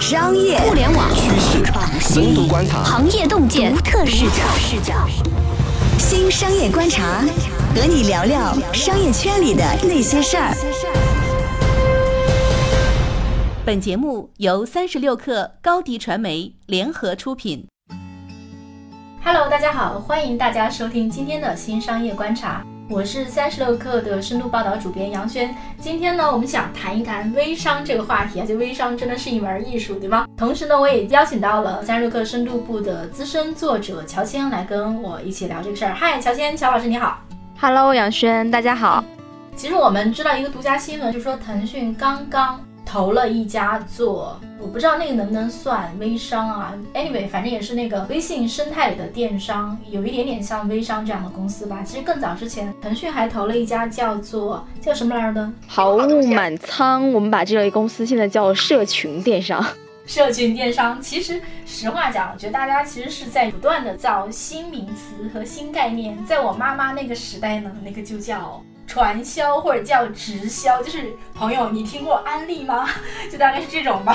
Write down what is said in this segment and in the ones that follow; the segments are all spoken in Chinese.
商业互联网趋势、深度观察、行业洞见独特视角，视角。新商业观察，和你聊聊商业圈里的那些事儿。本节目由三十六克高迪传媒联合出品。Hello，大家好，欢迎大家收听今天的新商业观察，我是三十六氪的深度报道主编杨轩。今天呢，我们想谈一谈微商这个话题啊，就微商真的是一门艺术，对吗？同时呢，我也邀请到了三十六氪深度部的资深作者乔迁来跟我一起聊这个事儿。嗨，乔迁，乔老师你好。Hello，杨轩，大家好。其实我们知道一个独家新闻，就是说腾讯刚刚投了一家做，我不知道那个能不能算微商啊。Anyway，反正也是那个微信生态里的电商，有一点点像微商这样的公司吧。其实更早之前，腾讯还投了一家叫做叫什么来着的好物满仓，我们把这类公司现在叫社群电商。社群电商。其实实话讲，我觉得大家其实是在不断的造新名词和新概念。在我妈妈那个时代呢，那个就叫。传销或者叫直销，就是朋友，你听过安利吗？就大概是这种吧。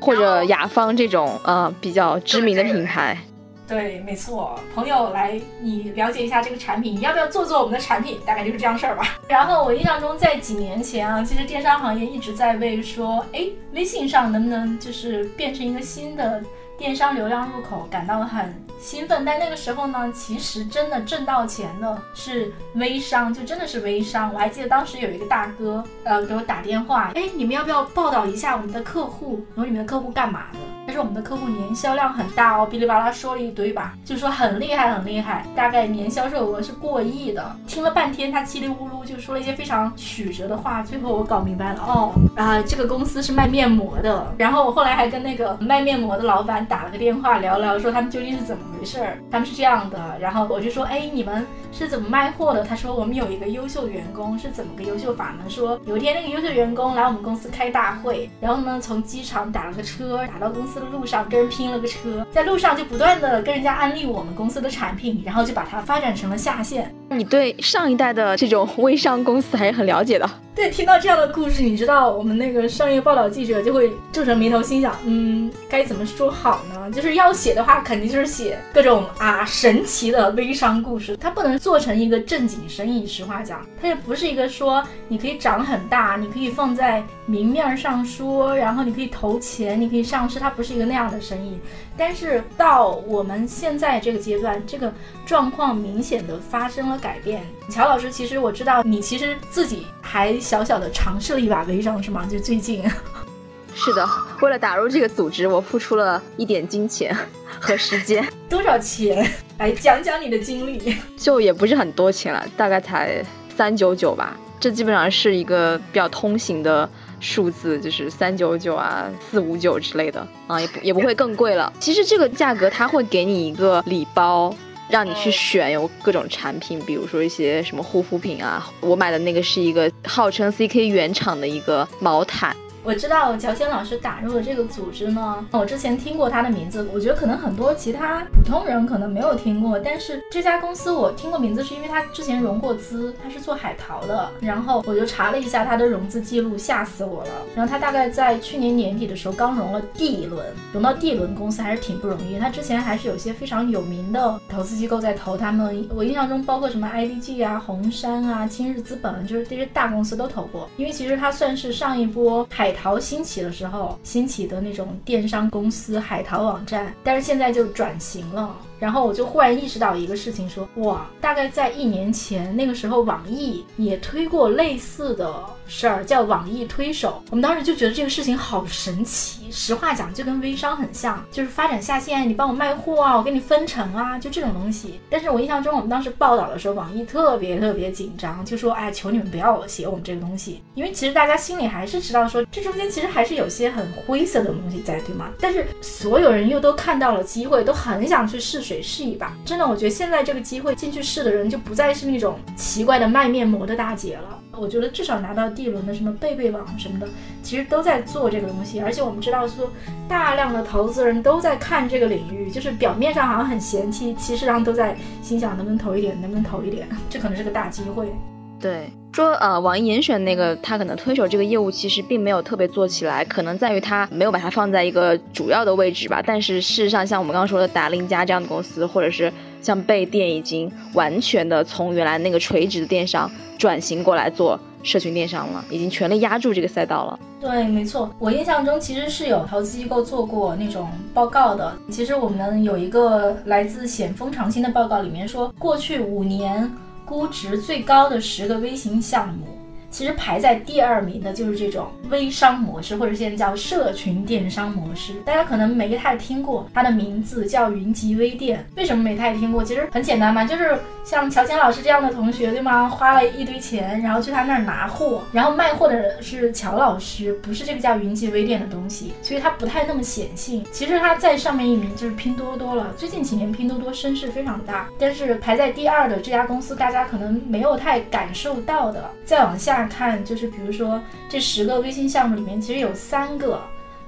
或者雅芳这种呃比较知名的品牌。对，没错，朋友来，你了解一下这个产品，你要不要做做我们的产品？大概就是这样事儿吧。然后我印象中，在几年前啊，其实电商行业一直在为说，哎，微信上能不能就是变成一个新的电商流量入口感到很兴奋。但那个时候呢，其实真的挣到钱的是微商，就真的是微商。我还记得当时有一个大哥，呃，给我打电话，哎，你们要不要报道一下我们的客户？然后你们的客户干嘛的？他说我们的客户年销量很大哦，哔哩吧啦说了一堆吧，就说很厉害很厉害，大概年销售额是过亿的。听了半天，他叽里咕噜就说了一些非常曲折的话，最后我搞明白了，哦，啊，这个公司是卖面膜的。然后我后来还跟那个卖面膜的老板打了个电话聊聊，说他们究竟是怎么回事儿。他们是这样的，然后我就说，哎，你们是怎么卖货的？他说我们有一个优秀员工，是怎么个优秀法呢？说有一天那个优秀员工来我们公司开大会，然后呢从机场打了个车打到公司路上跟人拼了个车，在路上就不断的跟人家安利我们公司的产品，然后就把它发展成了下线。你对上一代的这种微商公司还是很了解的。对，听到这样的故事，你知道我们那个商业报道记者就会皱着眉头，心想，嗯，该怎么说好呢？就是要写的话，肯定就是写各种啊神奇的微商故事，它不能做成一个正经生意。实话讲，它也不是一个说你可以长很大，你可以放在明面上说，然后你可以投钱，你可以上市，它不是一个那样的生意。但是到我们现在这个阶段，这个状况明显的发生了改变。乔老师，其实我知道你其实自己还小小的尝试了一把微商，是吗？就最近。是的，为了打入这个组织，我付出了一点金钱和时间。多少钱？来讲讲你的经历。就也不是很多钱了，大概才三九九吧。这基本上是一个比较通行的数字，就是三九九啊、四五九之类的啊，也不也不会更贵了。其实这个价格它会给你一个礼包。让你去选有各种产品，比如说一些什么护肤品啊。我买的那个是一个号称 CK 原厂的一个毛毯。我知道乔迁老师打入了这个组织呢，我之前听过他的名字，我觉得可能很多其他普通人可能没有听过，但是这家公司我听过名字，是因为他之前融过资，他是做海淘的，然后我就查了一下他的融资记录，吓死我了。然后他大概在去年年底的时候刚融了 D 轮，融到 D 轮公司还是挺不容易。他之前还是有些非常有名的投资机构在投他们，我印象中包括什么 IDG 啊、红杉啊、今日资本，就是这些大公司都投过，因为其实他算是上一波海。淘兴起的时候兴起的那种电商公司海淘网站，但是现在就转型了。然后我就忽然意识到一个事情，说哇，大概在一年前那个时候，网易也推过类似的事儿，叫网易推手。我们当时就觉得这个事情好神奇。实话讲，就跟微商很像，就是发展下线，你帮我卖货啊，我给你分成啊，就这种东西。但是我印象中，我们当时报道的时候，网易特别特别紧张，就说哎，求你们不要写我们这个东西，因为其实大家心里还是知道说，这中间其实还是有些很灰色的东西在，对吗？但是所有人又都看到了机会，都很想去试水试一把。真的，我觉得现在这个机会进去试的人，就不再是那种奇怪的卖面膜的大姐了。我觉得至少拿到第一轮的什么贝贝网什么的，其实都在做这个东西。而且我们知道说，大量的投资人都在看这个领域，就是表面上好像很嫌弃，其实上都在心想能不能投一点，能不能投一点，这可能是个大机会。对，说呃，网易严选那个他可能推手这个业务其实并没有特别做起来，可能在于他没有把它放在一个主要的位置吧。但是事实上，像我们刚刚说的达令家这样的公司，或者是像贝店，已经完全的从原来那个垂直的电商转型过来做社群电商了，已经全力压住这个赛道了。对，没错，我印象中其实是有投资机构做过那种报告的。其实我们有一个来自险峰长青的报告，里面说过去五年。估值最高的十个微型项目。其实排在第二名的就是这种微商模式，或者现在叫社群电商模式。大家可能没太听过它的名字，叫云集微店。为什么没太听过？其实很简单嘛，就是像乔迁老师这样的同学，对吗？花了一堆钱，然后去他那儿拿货，然后卖货的是乔老师，不是这个叫云集微店的东西，所以它不太那么显性。其实它在上面一名就是拼多多了。最近几年拼多多声势非常大，但是排在第二的这家公司，大家可能没有太感受到的。再往下。看，就是比如说这十个微信项目里面，其实有三个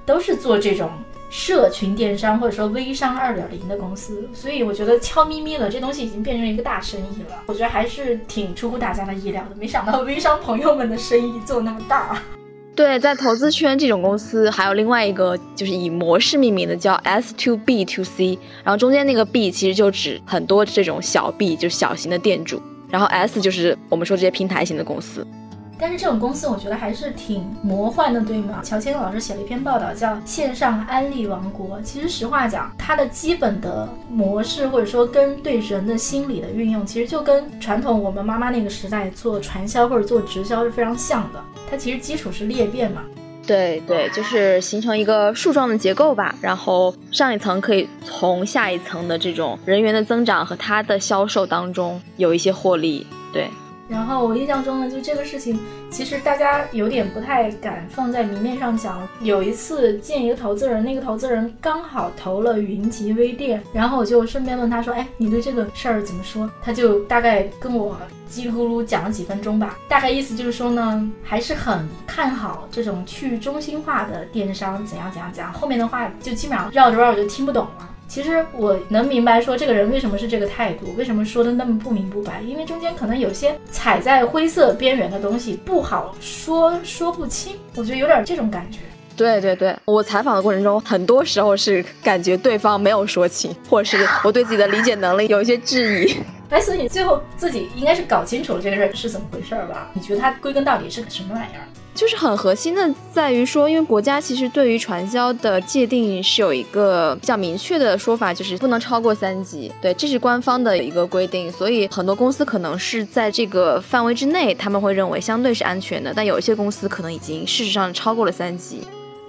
都是做这种社群电商或者说微商二点零的公司，所以我觉得悄咪咪的这东西已经变成一个大生意了。我觉得还是挺出乎大家的意料的，没想到微商朋友们的生意做那么大。对，在投资圈这种公司还有另外一个就是以模式命名的，叫 S to B to C，然后中间那个 B 其实就指很多这种小 B，就是小型的店主，然后 S 就是我们说这些平台型的公司。但是这种公司我觉得还是挺魔幻的，对吗？乔迁老师写了一篇报道，叫《线上安利王国》。其实实话讲，它的基本的模式或者说跟对人的心理的运用，其实就跟传统我们妈妈那个时代做传销或者做直销是非常像的。它其实基础是裂变嘛。对对，就是形成一个树状的结构吧。然后上一层可以从下一层的这种人员的增长和它的销售当中有一些获利。对。然后我印象中呢，就这个事情，其实大家有点不太敢放在明面上讲。有一次见一个投资人，那个投资人刚好投了云集微店，然后我就顺便问他说：“哎，你对这个事儿怎么说？”他就大概跟我叽里咕噜讲了几分钟吧，大概意思就是说呢，还是很看好这种去中心化的电商，怎样怎样讲。后面的话就基本上绕着绕着就听不懂了。其实我能明白，说这个人为什么是这个态度，为什么说的那么不明不白，因为中间可能有些踩在灰色边缘的东西不好说，说不清。我觉得有点这种感觉。对对对，我采访的过程中，很多时候是感觉对方没有说清，或者是我对自己的理解能力有一些质疑。哎，所以你最后自己应该是搞清楚了这个事是怎么回事吧？你觉得它归根到底是个什么玩意儿？就是很核心的，在于说，因为国家其实对于传销的界定是有一个比较明确的说法，就是不能超过三级。对，这是官方的一个规定，所以很多公司可能是在这个范围之内，他们会认为相对是安全的，但有一些公司可能已经事实上超过了三级。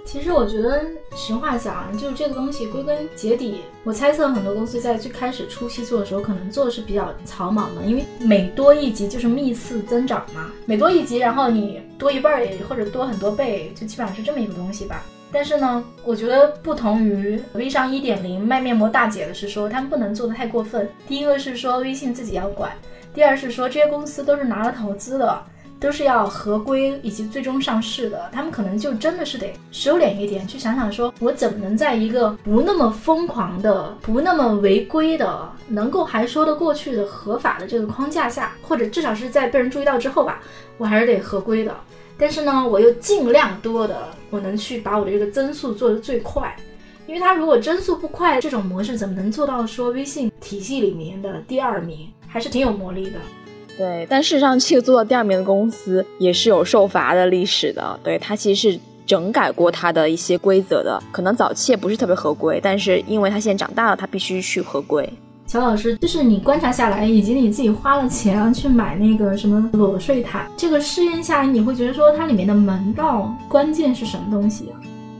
其实我觉得，实话讲，就是这个东西归根结底，我猜测很多公司在最开始初期做的时候，可能做的是比较草莽的，因为每多一级就是幂次增长嘛，每多一级，然后你多一倍或者多很多倍，就基本上是这么一个东西吧。但是呢，我觉得不同于微商一点零卖面膜大姐的是说，他们不能做的太过分。第一个是说微信自己要管，第二是说这些公司都是拿了投资的。都是要合规以及最终上市的，他们可能就真的是得收敛一点，去想想说，我怎么能在一个不那么疯狂的、不那么违规的、能够还说得过去的合法的这个框架下，或者至少是在被人注意到之后吧，我还是得合规的。但是呢，我又尽量多的，我能去把我的这个增速做得最快，因为它如果增速不快，这种模式怎么能做到说微信体系里面的第二名，还是挺有魔力的。对，但事实上，这个做到第二名的公司也是有受罚的历史的。对，它其实是整改过它的一些规则的，可能早期也不是特别合规，但是因为它现在长大了，它必须去合规。乔老师，就是你观察下来，以及你自己花了钱去买那个什么裸睡毯，这个试验下来，你会觉得说它里面的门道关键是什么东西啊？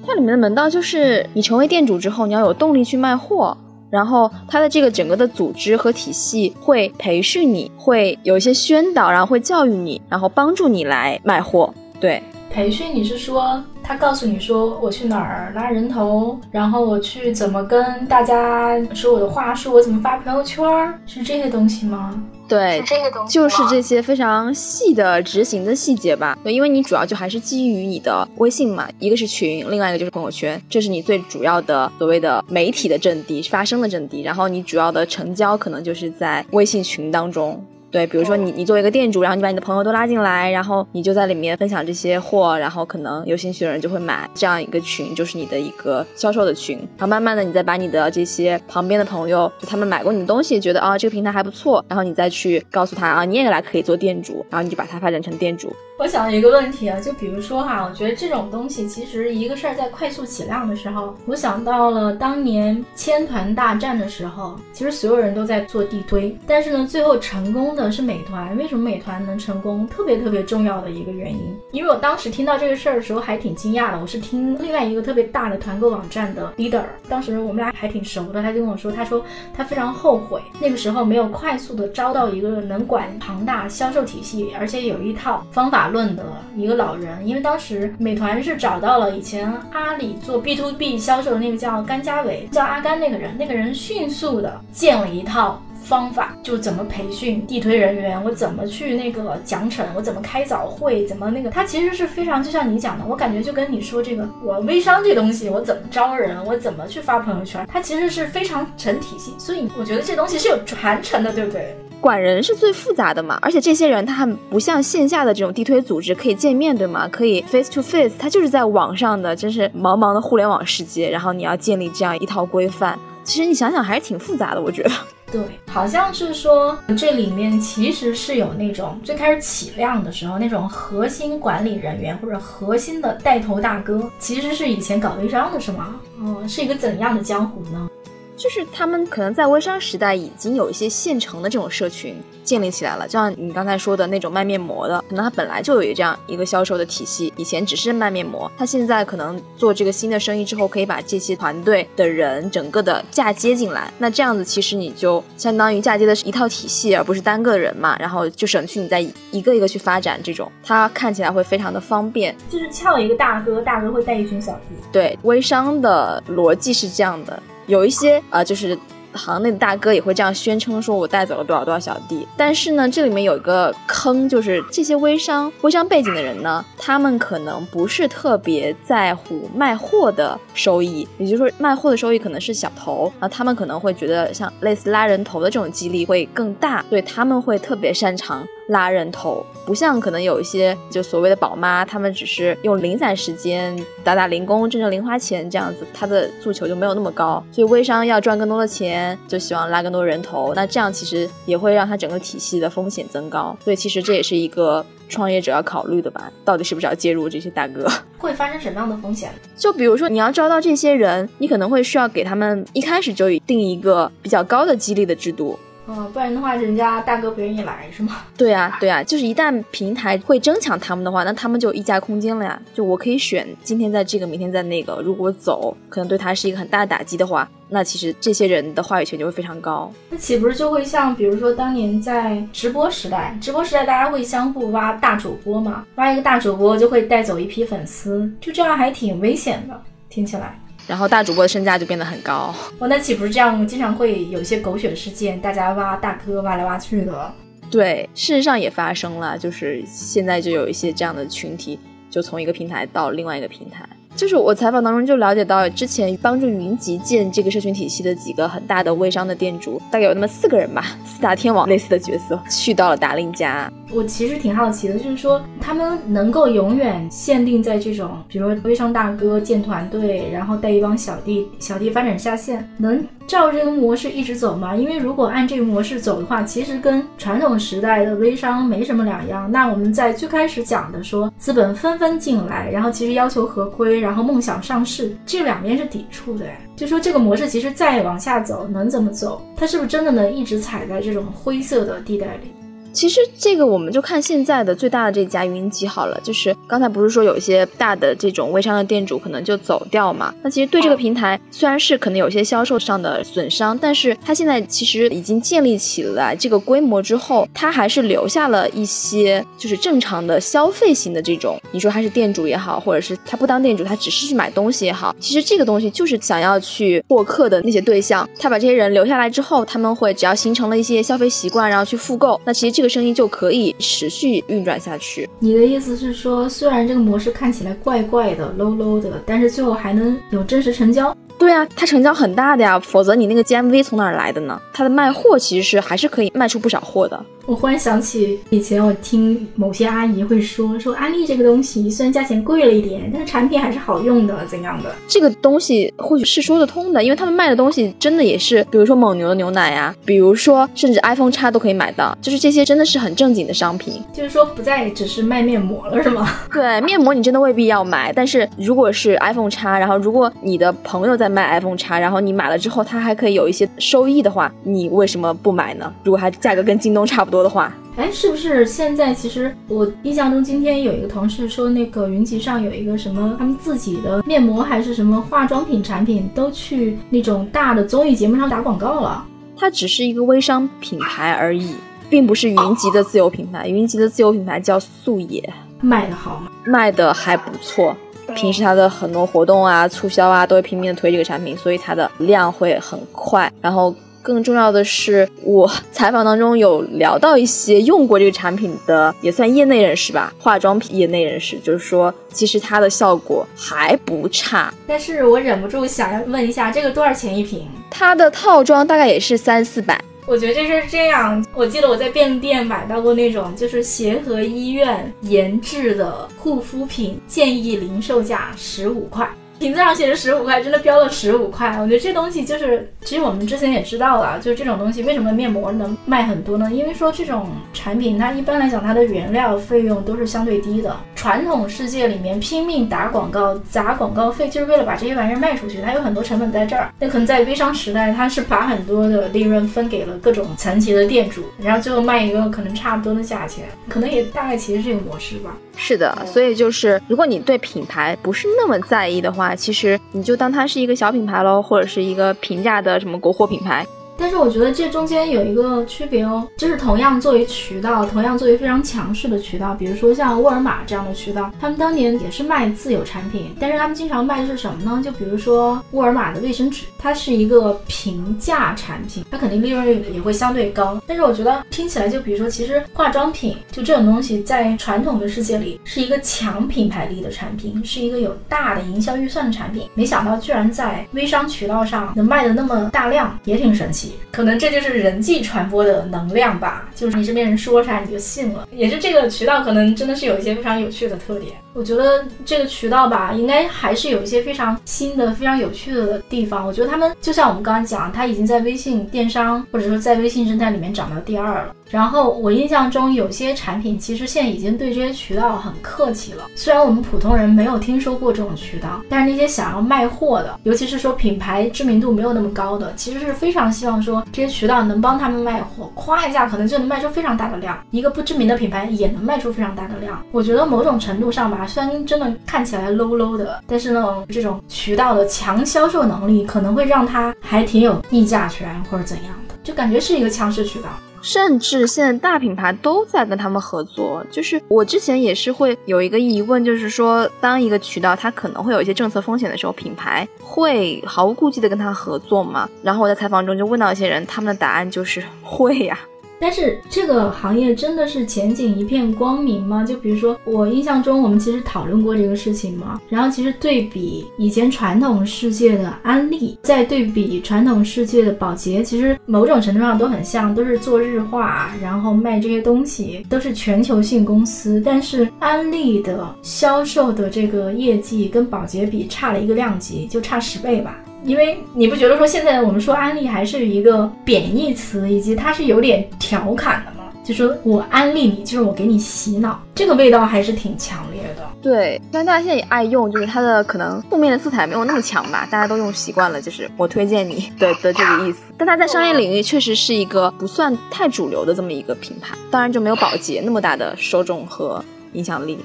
它里面的门道就是你成为店主之后，你要有动力去卖货。然后它的这个整个的组织和体系会培训你，会有一些宣导，然后会教育你，然后帮助你来卖货。对，培训你是说他告诉你说我去哪儿拉人头，然后我去怎么跟大家说我的话术，我怎么发朋友圈，是这些东西吗？对这些东西，就是这些非常细的执行的细节吧。对，因为你主要就还是基于你的微信嘛，一个是群，另外一个就是朋友圈，这是你最主要的所谓的媒体的阵地，发声的阵地。然后你主要的成交可能就是在微信群当中。对，比如说你你作为一个店主，然后你把你的朋友都拉进来，然后你就在里面分享这些货，然后可能有兴趣的人就会买，这样一个群就是你的一个销售的群。然后慢慢的，你再把你的这些旁边的朋友，就他们买过你的东西，觉得啊这个平台还不错，然后你再去告诉他啊你也来可以做店主，然后你就把它发展成店主。我想一个问题啊，就比如说哈，我觉得这种东西其实一个事儿在快速起量的时候，我想到了当年千团大战的时候，其实所有人都在做地推，但是呢，最后成功的是美团。为什么美团能成功？特别特别重要的一个原因，因为我当时听到这个事儿的时候还挺惊讶的。我是听另外一个特别大的团购网站的 leader，当时我们俩还挺熟的，他就跟我说，他说他非常后悔那个时候没有快速的招到一个能管庞大销售体系，而且有一套方法。论的一个老人，因为当时美团是找到了以前阿里做 B to B 销售的那个叫甘家伟，叫阿甘那个人，那个人迅速的建了一套方法，就怎么培训地推人员，我怎么去那个奖惩，我怎么开早会，怎么那个，他其实是非常就像你讲的，我感觉就跟你说这个我微商这东西，我怎么招人，我怎么去发朋友圈，它其实是非常成体系，所以我觉得这东西是有传承的，对不对？管人是最复杂的嘛，而且这些人他还不像线下的这种地推组织可以见面对吗？可以 face to face，他就是在网上的，真是茫茫的互联网世界。然后你要建立这样一套规范，其实你想想还是挺复杂的，我觉得。对，好像是说这里面其实是有那种最开始起量的时候那种核心管理人员或者核心的带头大哥，其实是以前搞微商的是吗？哦，是一个怎样的江湖呢？就是他们可能在微商时代已经有一些现成的这种社群建立起来了，就像你刚才说的那种卖面膜的，可能他本来就有这样一个销售的体系，以前只是卖面膜，他现在可能做这个新的生意之后，可以把这些团队的人整个的嫁接进来，那这样子其实你就相当于嫁接的是一套体系，而不是单个人嘛，然后就省去你在一个一个去发展这种，它看起来会非常的方便，就是撬一个大哥，大哥会带一群小弟，对，微商的逻辑是这样的。有一些啊，就是行内的大哥也会这样宣称，说我带走了多少多少小弟。但是呢，这里面有一个坑，就是这些微商、微商背景的人呢，他们可能不是特别在乎卖货的收益，也就是说，卖货的收益可能是小头，啊，他们可能会觉得像类似拉人头的这种激励会更大，所以他们会特别擅长。拉人头不像可能有一些就所谓的宝妈，他们只是用零散时间打打零工挣挣零花钱这样子，他的诉求就没有那么高。所以微商要赚更多的钱，就希望拉更多人头。那这样其实也会让他整个体系的风险增高。所以其实这也是一个创业者要考虑的吧？到底是不是要介入这些大哥？会发生什么样的风险？就比如说你要招到这些人，你可能会需要给他们一开始就定一个比较高的激励的制度。嗯，不然的话，人家大哥不愿意来是吗？对啊，对啊，就是一旦平台会争抢他们的话，那他们就溢价空间了呀。就我可以选今天在这个，明天在那个。如果走，可能对他是一个很大的打击的话，那其实这些人的话语权就会非常高。那岂不是就会像，比如说当年在直播时代，直播时代大家会相互挖大主播嘛？挖一个大主播就会带走一批粉丝，就这样还挺危险的，听起来。然后大主播的身价就变得很高，哇，那岂不是这样？经常会有一些狗血事件，大家挖大哥挖来挖去的。对，事实上也发生了，就是现在就有一些这样的群体，就从一个平台到另外一个平台。就是我采访当中就了解到，之前帮助云集建这个社群体系的几个很大的微商的店主，大概有那么四个人吧，四大天王类似的角色，去到了达令家。我其实挺好奇的，就是说他们能够永远限定在这种，比如说微商大哥建团队，然后带一帮小弟，小弟发展下线，能照这个模式一直走吗？因为如果按这个模式走的话，其实跟传统时代的微商没什么两样。那我们在最开始讲的说资本纷纷进来，然后其实要求合规。然后梦想上市，这两边是抵触的。就说这个模式其实再往下走能怎么走？它是不是真的能一直踩在这种灰色的地带里？其实这个我们就看现在的最大的这家云集好了，就是刚才不是说有一些大的这种微商的店主可能就走掉嘛？那其实对这个平台虽然是可能有些销售上的损伤，但是它现在其实已经建立起来这个规模之后，它还是留下了一些就是正常的消费型的这种，你说他是店主也好，或者是他不当店主，他只是去买东西也好，其实这个东西就是想要去获客的那些对象，他把这些人留下来之后，他们会只要形成了一些消费习惯，然后去复购，那其实这。这个生意就可以持续运转下去。你的意思是说，虽然这个模式看起来怪怪的、low low 的，但是最后还能有真实成交？对啊，它成交很大的呀，否则你那个 GMV 从哪儿来的呢？它的卖货其实是还是可以卖出不少货的。我忽然想起以前我听某些阿姨会说，说安利这个东西虽然价钱贵了一点，但是产品还是好用的，怎样的？这个东西或许是说得通的，因为他们卖的东西真的也是，比如说蒙牛的牛奶呀，比如说甚至 iPhone 叉都可以买到，就是这些真的是很正经的商品。就是说不再只是卖面膜了，是吗？对，面膜你真的未必要买，但是如果是 iPhone 叉，然后如果你的朋友在卖 iPhone 叉，然后你买了之后，他还可以有一些收益的话，你为什么不买呢？如果还价格跟京东差不多的话。哎，是不是现在其实我印象中，今天有一个同事说，那个云集上有一个什么，他们自己的面膜还是什么化妆品产品，都去那种大的综艺节目上打广告了。它只是一个微商品牌而已，并不是云集的自有品牌。云集的自有品牌叫素野，卖的好吗？卖的还不错。平时它的很多活动啊、促销啊，都会拼命的推这个产品，所以它的量会很快。然后。更重要的是，我采访当中有聊到一些用过这个产品的，也算业内人士吧，化妆品业内人士，就是说，其实它的效果还不差。但是我忍不住想要问一下，这个多少钱一瓶？它的套装大概也是三四百。我觉得这是这样。我记得我在便利店买到过那种，就是协和医院研制的护肤品，建议零售价十五块。瓶子上写着十五块，真的标了十五块。我觉得这东西就是，其实我们之前也知道了，就是这种东西为什么面膜能卖很多呢？因为说这种产品它一般来讲它的原料费用都是相对低的。传统世界里面拼命打广告砸广告费，就是为了把这些玩意儿卖出去，它有很多成本在这儿。那可能在微商时代，它是把很多的利润分给了各种层级的店主，然后最后卖一个可能差不多的价钱，可能也大概其实这个模式吧。是的，所以就是如果你对品牌不是那么在意的话，其实你就当它是一个小品牌喽，或者是一个平价的什么国货品牌。但是我觉得这中间有一个区别哦，就是同样作为渠道，同样作为非常强势的渠道，比如说像沃尔玛这样的渠道，他们当年也是卖自有产品，但是他们经常卖的是什么呢？就比如说沃尔玛的卫生纸，它是一个平价产品，它肯定利润率也会相对高。但是我觉得听起来，就比如说，其实化妆品就这种东西，在传统的世界里是一个强品牌力的产品，是一个有大的营销预算的产品，没想到居然在微商渠道上能卖的那么大量，也挺神奇。可能这就是人际传播的能量吧，就是你身边人说啥你就信了，也是这个渠道可能真的是有一些非常有趣的特点。我觉得这个渠道吧，应该还是有一些非常新的、非常有趣的地方。我觉得他们就像我们刚刚讲，他已经在微信电商或者说在微信生态里面涨到第二了。然后我印象中有些产品其实现在已经对这些渠道很客气了。虽然我们普通人没有听说过这种渠道，但是那些想要卖货的，尤其是说品牌知名度没有那么高的，其实是非常希望说这些渠道能帮他们卖货，夸一下可能就能卖出非常大的量。一个不知名的品牌也能卖出非常大的量。我觉得某种程度上吧，虽然真的看起来 low low 的，但是呢，这种渠道的强销售能力可能会让它还挺有议价权或者怎样的，就感觉是一个强势渠道。甚至现在大品牌都在跟他们合作，就是我之前也是会有一个疑问，就是说当一个渠道它可能会有一些政策风险的时候，品牌会毫无顾忌的跟他合作吗？然后我在采访中就问到一些人，他们的答案就是会呀。但是这个行业真的是前景一片光明吗？就比如说我印象中，我们其实讨论过这个事情嘛。然后其实对比以前传统世界的安利，再对比传统世界的宝洁，其实某种程度上都很像，都是做日化，然后卖这些东西，都是全球性公司。但是安利的销售的这个业绩跟宝洁比差了一个量级，就差十倍吧。因为你不觉得说现在我们说安利还是一个贬义词，以及它是有点调侃的吗？就说我安利你，就是我给你洗脑，这个味道还是挺强烈的。对，虽然大家现在也爱用，就是它的可能负面的色彩没有那么强吧，大家都用习惯了，就是我推荐你 的的这个意思。但它在商业领域确实是一个不算太主流的这么一个品牌，当然就没有宝洁那么大的受众和影响力。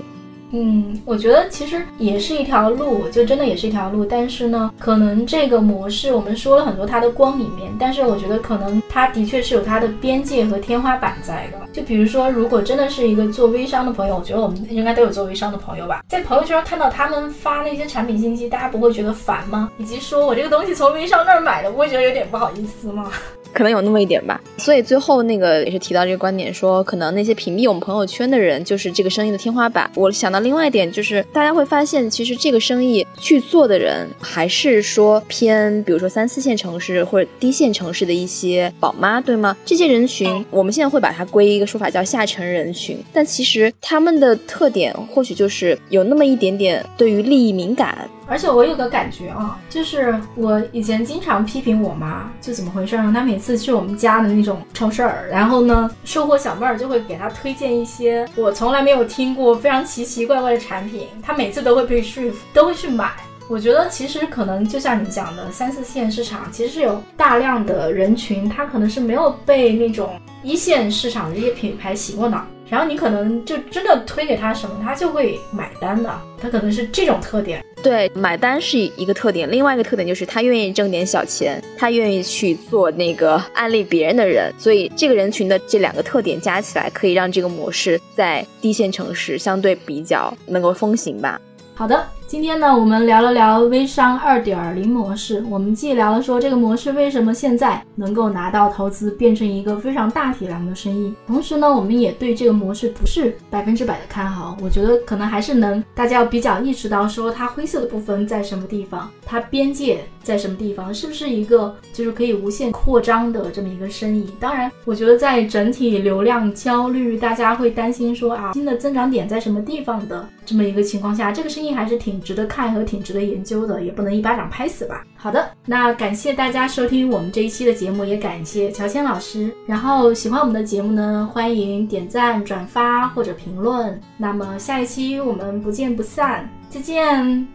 嗯，我觉得其实也是一条路，就真的也是一条路。但是呢，可能这个模式我们说了很多它的光明面，但是我觉得可能它的确是有它的边界和天花板在的。就比如说，如果真的是一个做微商的朋友，我觉得我们应该都有做微商的朋友吧，在朋友圈看到他们发那些产品信息，大家不会觉得烦吗？以及说我这个东西从微商那儿买的，不会觉得有点不好意思吗？可能有那么一点吧。所以最后那个也是提到这个观点，说可能那些屏蔽我们朋友圈的人，就是这个生意的天花板。我想到另外一点，就是大家会发现，其实这个生意去做的人，还是说偏，比如说三四线城市或者低线城市的一些宝妈，对吗？这些人群，我们现在会把它归一个说法叫下沉人群，但其实他们的特点或许就是有那么一点点对于利益敏感。而且我有个感觉啊，就是我以前经常批评我妈，就怎么回事呢？她每次去我们家的那种超市儿，然后呢，售货小妹儿就会给她推荐一些我从来没有听过、非常奇奇怪怪的产品，她每次都会被说服，都会去买。我觉得其实可能就像你讲的，三四线市场其实是有大量的人群，他可能是没有被那种一线市场的一些品牌洗过脑。然后你可能就真的推给他什么，他就会买单的。他可能是这种特点，对，买单是一个特点。另外一个特点就是他愿意挣点小钱，他愿意去做那个安利别人的人。所以这个人群的这两个特点加起来，可以让这个模式在低线城市相对比较能够风行吧。好的。今天呢，我们聊了聊微商二点零模式。我们既聊了说这个模式为什么现在能够拿到投资，变成一个非常大体量的生意。同时呢，我们也对这个模式不是百分之百的看好。我觉得可能还是能大家要比较意识到说它灰色的部分在什么地方，它边界在什么地方，是不是一个就是可以无限扩张的这么一个生意。当然，我觉得在整体流量焦虑，大家会担心说啊新的增长点在什么地方的这么一个情况下，这个生意还是挺挺。值得看和挺值得研究的，也不能一巴掌拍死吧。好的，那感谢大家收听我们这一期的节目，也感谢乔迁老师。然后喜欢我们的节目呢，欢迎点赞、转发或者评论。那么下一期我们不见不散，再见。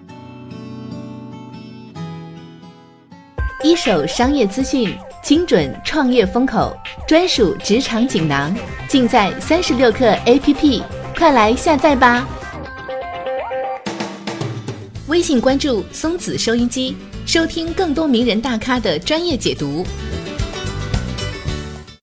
一手商业资讯，精准创业风口，专属职场锦囊，尽在三十六课 APP，快来下载吧。微信关注松子收音机，收听更多名人大咖的专业解读。